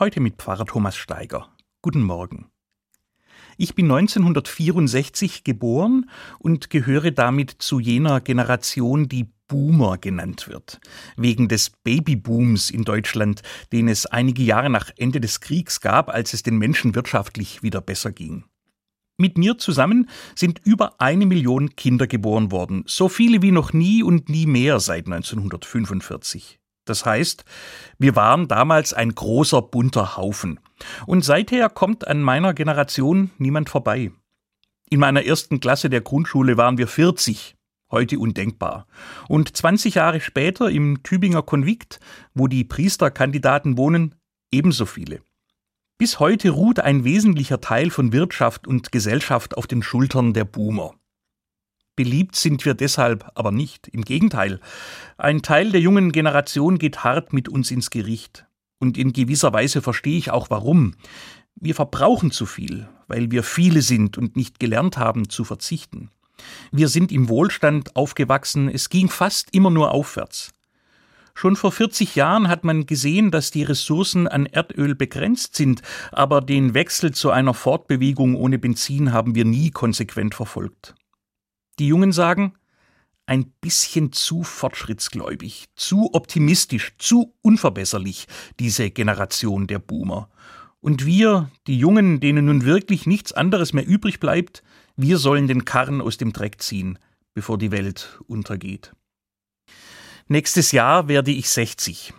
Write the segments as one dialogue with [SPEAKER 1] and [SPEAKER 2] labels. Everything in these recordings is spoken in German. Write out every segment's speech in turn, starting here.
[SPEAKER 1] Heute mit Pfarrer Thomas Steiger. Guten Morgen. Ich bin 1964 geboren und gehöre damit zu jener Generation, die Boomer genannt wird, wegen des Babybooms in Deutschland, den es einige Jahre nach Ende des Kriegs gab, als es den Menschen wirtschaftlich wieder besser ging. Mit mir zusammen sind über eine Million Kinder geboren worden, so viele wie noch nie und nie mehr seit 1945. Das heißt, wir waren damals ein großer bunter Haufen. Und seither kommt an meiner Generation niemand vorbei. In meiner ersten Klasse der Grundschule waren wir 40, heute undenkbar. Und 20 Jahre später im Tübinger Konvikt, wo die Priesterkandidaten wohnen, ebenso viele. Bis heute ruht ein wesentlicher Teil von Wirtschaft und Gesellschaft auf den Schultern der Boomer. Beliebt sind wir deshalb aber nicht. Im Gegenteil. Ein Teil der jungen Generation geht hart mit uns ins Gericht. Und in gewisser Weise verstehe ich auch warum. Wir verbrauchen zu viel, weil wir viele sind und nicht gelernt haben zu verzichten. Wir sind im Wohlstand aufgewachsen, es ging fast immer nur aufwärts. Schon vor 40 Jahren hat man gesehen, dass die Ressourcen an Erdöl begrenzt sind, aber den Wechsel zu einer Fortbewegung ohne Benzin haben wir nie konsequent verfolgt. Die Jungen sagen, ein bisschen zu fortschrittsgläubig, zu optimistisch, zu unverbesserlich, diese Generation der Boomer. Und wir, die Jungen, denen nun wirklich nichts anderes mehr übrig bleibt, wir sollen den Karren aus dem Dreck ziehen, bevor die Welt untergeht. Nächstes Jahr werde ich 60.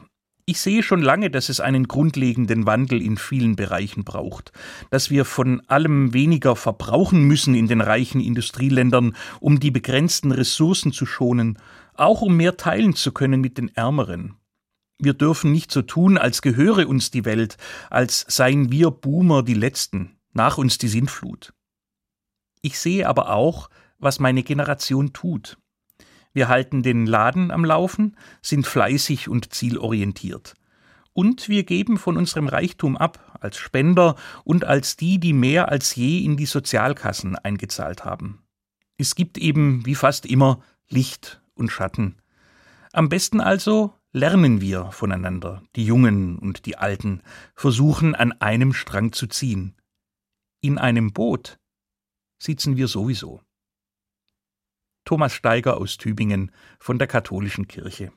[SPEAKER 1] Ich sehe schon lange, dass es einen grundlegenden Wandel in vielen Bereichen braucht, dass wir von allem weniger verbrauchen müssen in den reichen Industrieländern, um die begrenzten Ressourcen zu schonen, auch um mehr teilen zu können mit den Ärmeren. Wir dürfen nicht so tun, als gehöre uns die Welt, als seien wir Boomer die Letzten, nach uns die Sintflut. Ich sehe aber auch, was meine Generation tut. Wir halten den Laden am Laufen, sind fleißig und zielorientiert. Und wir geben von unserem Reichtum ab, als Spender und als die, die mehr als je in die Sozialkassen eingezahlt haben. Es gibt eben, wie fast immer, Licht und Schatten. Am besten also lernen wir voneinander, die Jungen und die Alten, versuchen an einem Strang zu ziehen. In einem Boot sitzen wir sowieso. Thomas Steiger aus Tübingen von der Katholischen Kirche.